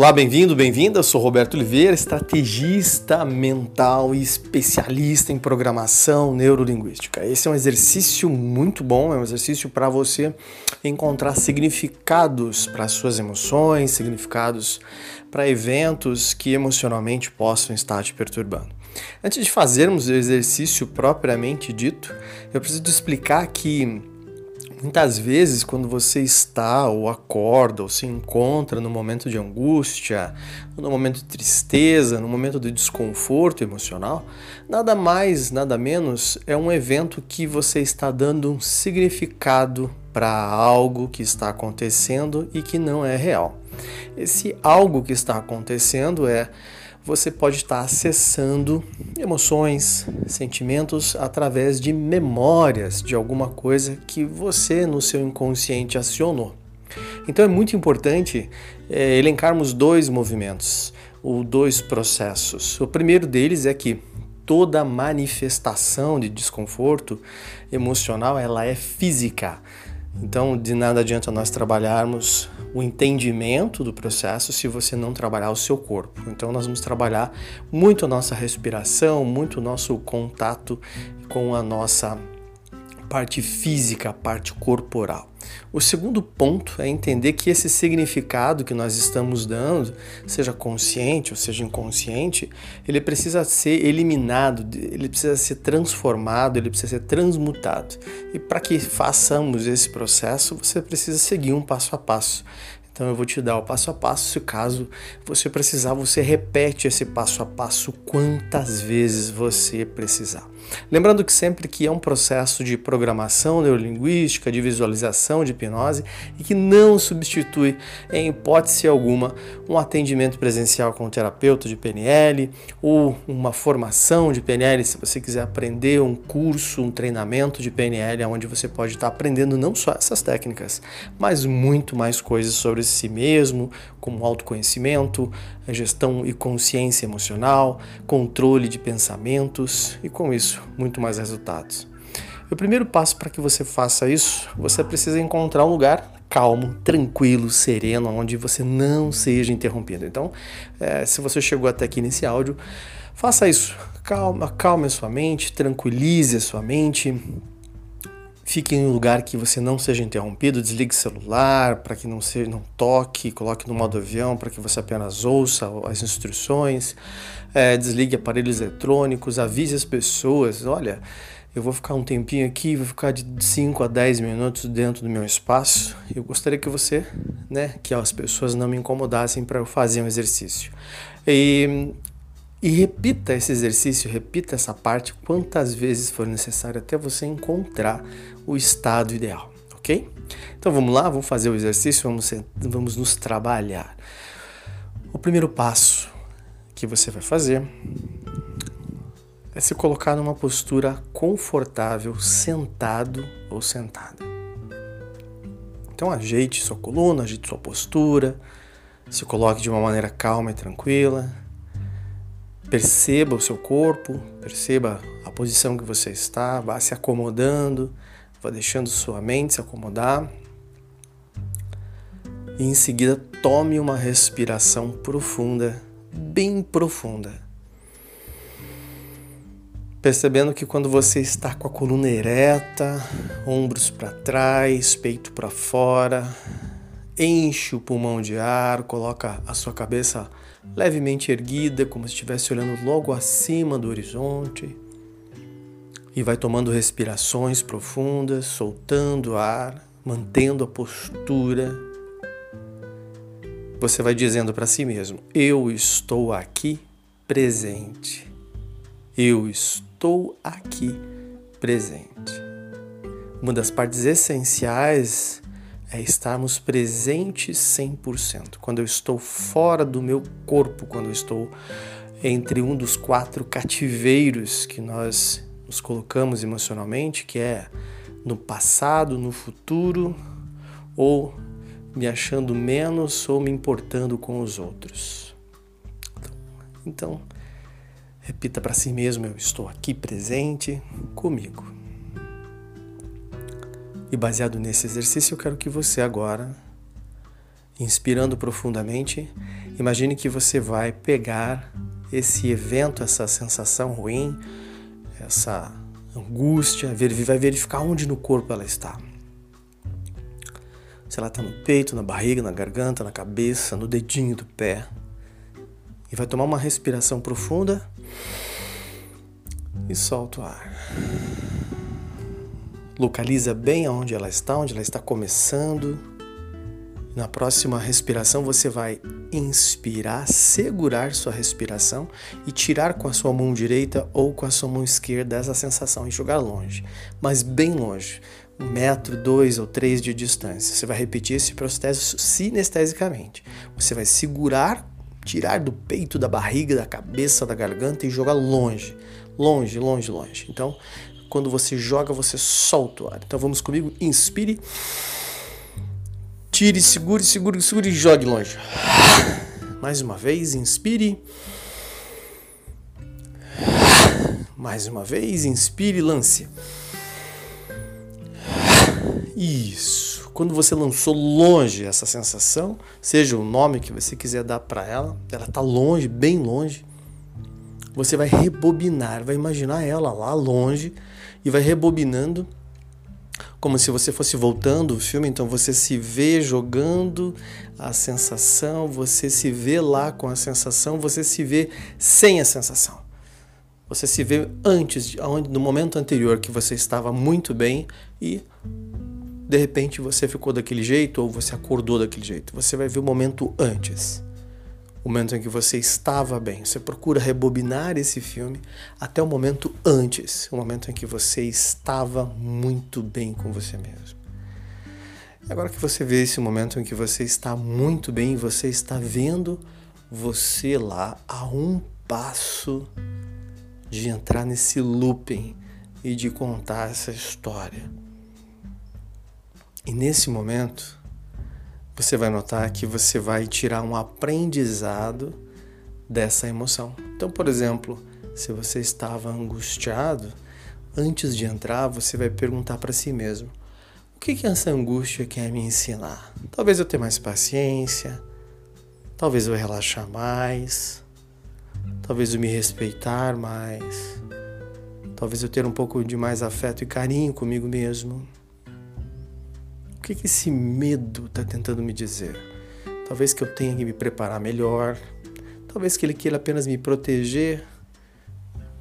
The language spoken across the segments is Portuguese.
Olá, bem-vindo, bem-vinda. Sou Roberto Oliveira, estrategista mental e especialista em programação neurolinguística. Esse é um exercício muito bom, é um exercício para você encontrar significados para suas emoções, significados para eventos que emocionalmente possam estar te perturbando. Antes de fazermos o exercício propriamente dito, eu preciso explicar que Muitas vezes, quando você está ou acorda ou se encontra no momento de angústia, no momento de tristeza, no momento de desconforto emocional, nada mais, nada menos é um evento que você está dando um significado para algo que está acontecendo e que não é real. Esse algo que está acontecendo é você pode estar acessando emoções, sentimentos através de memórias de alguma coisa que você no seu inconsciente acionou. Então é muito importante é, elencarmos dois movimentos, ou dois processos. O primeiro deles é que toda manifestação de desconforto emocional ela é física. Então, de nada adianta nós trabalharmos o entendimento do processo se você não trabalhar o seu corpo. Então, nós vamos trabalhar muito a nossa respiração, muito o nosso contato com a nossa parte física, a parte corporal. O segundo ponto é entender que esse significado que nós estamos dando, seja consciente ou seja inconsciente, ele precisa ser eliminado, ele precisa ser transformado, ele precisa ser transmutado. E para que façamos esse processo, você precisa seguir um passo a passo. Então eu vou te dar o passo a passo. Se caso você precisar, você repete esse passo a passo quantas vezes você precisar. Lembrando que sempre que é um processo de programação neurolinguística, de visualização, de hipnose e que não substitui, em hipótese alguma, um atendimento presencial com um terapeuta de PNL ou uma formação de PNL, se você quiser aprender um curso, um treinamento de PNL, onde você pode estar aprendendo não só essas técnicas, mas muito mais coisas sobre si mesmo, como autoconhecimento, gestão e consciência emocional, controle de pensamentos e com isso muito mais resultados. O primeiro passo para que você faça isso, você precisa encontrar um lugar calmo, tranquilo, sereno, onde você não seja interrompido. Então, é, se você chegou até aqui nesse áudio, faça isso. Calma, calme a sua mente, tranquilize a sua mente, Fique em um lugar que você não seja interrompido, desligue o celular para que não, seja, não toque, coloque no modo avião para que você apenas ouça as instruções, é, desligue aparelhos eletrônicos, avise as pessoas, olha, eu vou ficar um tempinho aqui, vou ficar de 5 a 10 minutos dentro do meu espaço. Eu gostaria que você, né, que as pessoas não me incomodassem para eu fazer um exercício. E e repita esse exercício, repita essa parte quantas vezes for necessário até você encontrar o estado ideal, ok? Então vamos lá, vamos fazer o exercício, vamos, vamos nos trabalhar. O primeiro passo que você vai fazer é se colocar numa postura confortável, sentado ou sentada. Então ajeite sua coluna, ajeite sua postura, se coloque de uma maneira calma e tranquila Perceba o seu corpo, perceba a posição que você está, vá se acomodando, vá deixando sua mente se acomodar. E em seguida tome uma respiração profunda, bem profunda. Percebendo que quando você está com a coluna ereta, ombros para trás, peito para fora, enche o pulmão de ar, coloca a sua cabeça levemente erguida, como se estivesse olhando logo acima do horizonte. E vai tomando respirações profundas, soltando ar, mantendo a postura. Você vai dizendo para si mesmo: Eu estou aqui presente. Eu estou aqui presente. Uma das partes essenciais é estarmos presentes 100%. Quando eu estou fora do meu corpo, quando eu estou entre um dos quatro cativeiros que nós nos colocamos emocionalmente, que é no passado, no futuro, ou me achando menos ou me importando com os outros. Então, repita para si mesmo: eu estou aqui presente comigo. E baseado nesse exercício, eu quero que você agora Inspirando profundamente, imagine que você vai pegar esse evento, essa sensação ruim, essa angústia, vai verificar onde no corpo ela está. Se ela está no peito, na barriga, na garganta, na cabeça, no dedinho do pé. E vai tomar uma respiração profunda e solta o ar. Localiza bem aonde ela está, onde ela está começando. Na próxima respiração você vai inspirar, segurar sua respiração e tirar com a sua mão direita ou com a sua mão esquerda essa sensação e jogar longe, mas bem longe, um metro, dois ou três de distância. Você vai repetir esse processo sinestesicamente. Você vai segurar, tirar do peito, da barriga, da cabeça, da garganta e jogar longe, longe, longe, longe. Então, quando você joga, você solta o ar. Então vamos comigo, inspire, tire, segure, segure, segure e jogue longe. Mais uma vez, inspire. Mais uma vez, inspire e lance. Isso. Quando você lançou longe essa sensação, seja o nome que você quiser dar para ela, ela está longe, bem longe. Você vai rebobinar, vai imaginar ela lá longe e vai rebobinando como se você fosse voltando o filme, então você se vê jogando a sensação, você se vê lá com a sensação, você se vê sem a sensação. Você se vê antes, no momento anterior que você estava muito bem e de repente você ficou daquele jeito ou você acordou daquele jeito. Você vai ver o momento antes o momento em que você estava bem. Você procura rebobinar esse filme até o momento antes, o momento em que você estava muito bem com você mesmo. Agora que você vê esse momento em que você está muito bem, você está vendo você lá a um passo de entrar nesse looping e de contar essa história. E nesse momento, você vai notar que você vai tirar um aprendizado dessa emoção. Então, por exemplo, se você estava angustiado, antes de entrar, você vai perguntar para si mesmo: o que, que essa angústia quer me ensinar? Talvez eu tenha mais paciência, talvez eu relaxar mais, talvez eu me respeitar mais, talvez eu ter um pouco de mais afeto e carinho comigo mesmo. Que, que esse medo está tentando me dizer? Talvez que eu tenha que me preparar melhor, talvez que ele queira apenas me proteger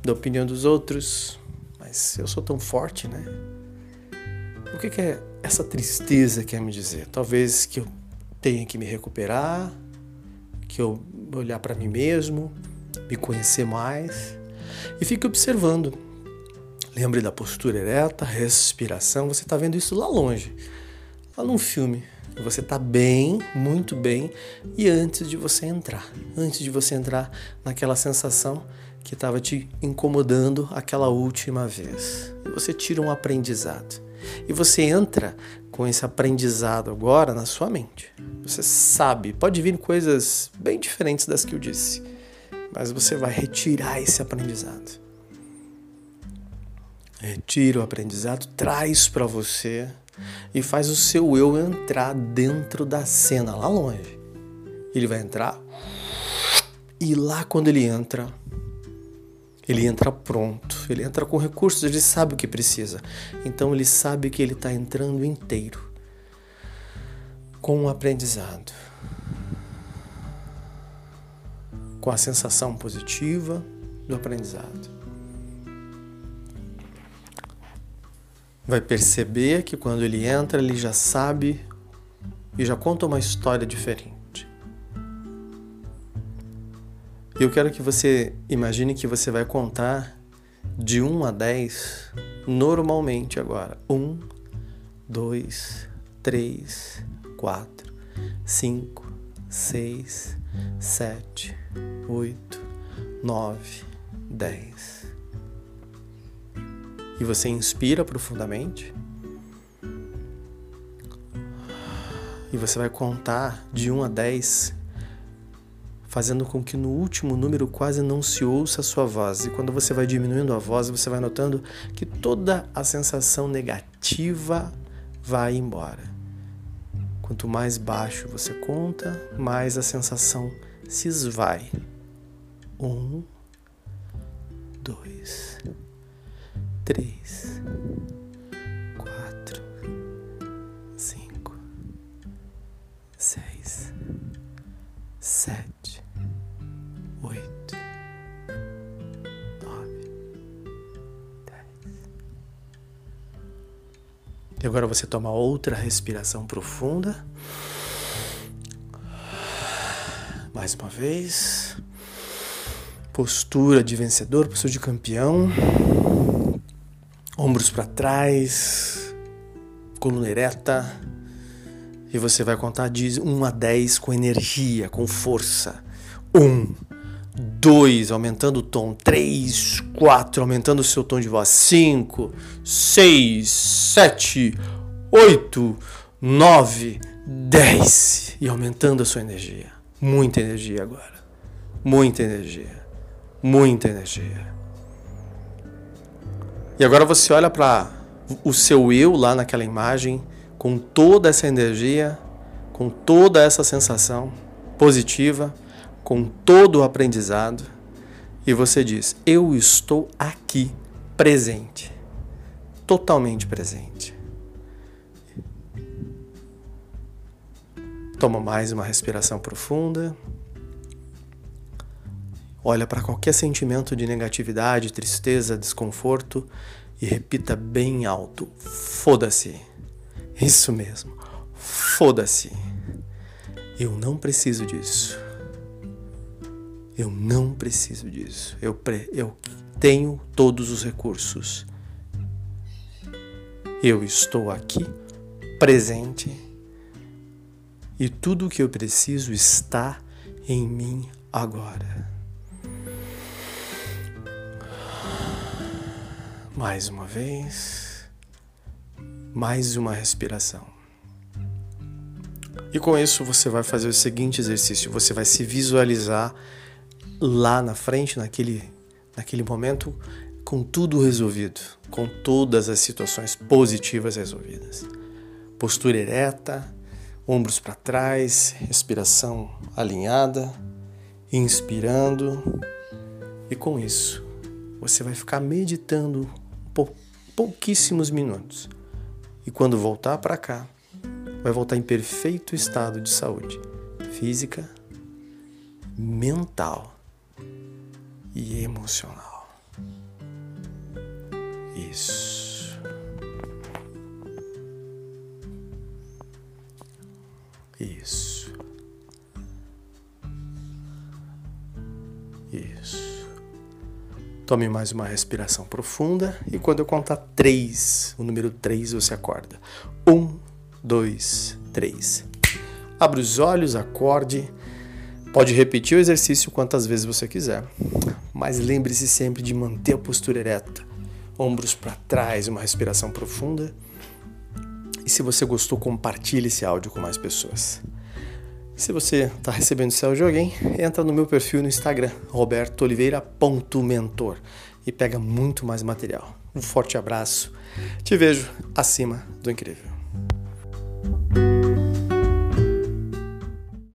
da opinião dos outros, mas eu sou tão forte, né? O que, que é essa tristeza quer me dizer? Talvez que eu tenha que me recuperar, que eu olhar para mim mesmo, me conhecer mais e fique observando. Lembre da postura ereta, respiração, você está vendo isso lá longe lá num filme. Você tá bem, muito bem, e antes de você entrar, antes de você entrar naquela sensação que estava te incomodando aquela última vez. Você tira um aprendizado. E você entra com esse aprendizado agora na sua mente. Você sabe, pode vir coisas bem diferentes das que eu disse, mas você vai retirar esse aprendizado. Retira o aprendizado, traz para você e faz o seu eu entrar dentro da cena, lá longe. Ele vai entrar e lá quando ele entra, ele entra pronto, ele entra com recursos, ele sabe o que precisa. Então ele sabe que ele está entrando inteiro, com um aprendizado, com a sensação positiva do aprendizado. Vai perceber que quando ele entra, ele já sabe e já conta uma história diferente. Eu quero que você imagine que você vai contar de 1 a 10 normalmente agora. 1, 2, 3, 4, 5, 6, 7, 8, 9, 10 e você inspira profundamente. E você vai contar de 1 a 10, fazendo com que no último número quase não se ouça a sua voz. E quando você vai diminuindo a voz, você vai notando que toda a sensação negativa vai embora. Quanto mais baixo você conta, mais a sensação se esvai. Um, dois, três, quatro, cinco, seis, sete, oito, nove, dez. E agora você toma outra respiração profunda. Mais uma vez. Postura de vencedor, postura de campeão. Ombros para trás. Coluna ereta. E você vai contar de 1 a 10 com energia, com força. 1, 2, aumentando o tom. 3, 4, aumentando o seu tom de voz. 5, 6, 7, 8, 9, 10. E aumentando a sua energia. Muita energia agora. Muita energia. Muita energia. E agora você olha para o seu eu lá naquela imagem com toda essa energia, com toda essa sensação positiva, com todo o aprendizado, e você diz: Eu estou aqui, presente, totalmente presente. Toma mais uma respiração profunda. Olha para qualquer sentimento de negatividade, tristeza, desconforto e repita bem alto: foda-se. Isso mesmo, foda-se. Eu não preciso disso. Eu não preciso disso. Eu, pre eu tenho todos os recursos. Eu estou aqui, presente e tudo o que eu preciso está em mim agora. Mais uma vez, mais uma respiração. E com isso você vai fazer o seguinte exercício: você vai se visualizar lá na frente, naquele, naquele momento, com tudo resolvido, com todas as situações positivas resolvidas. Postura ereta, ombros para trás, respiração alinhada, inspirando. E com isso, você vai ficar meditando pouquíssimos minutos. E quando voltar para cá, vai voltar em perfeito estado de saúde física, mental e emocional. Isso. Isso. Tome mais uma respiração profunda e quando eu contar três, o número três, você acorda. Um, dois, três. Abre os olhos, acorde. Pode repetir o exercício quantas vezes você quiser, mas lembre-se sempre de manter a postura ereta, ombros para trás, uma respiração profunda e se você gostou, compartilhe esse áudio com mais pessoas. Se você está recebendo áudio de alguém, entra no meu perfil no Instagram, robertooliveira.mentor e pega muito mais material. Um forte abraço. Te vejo acima do incrível.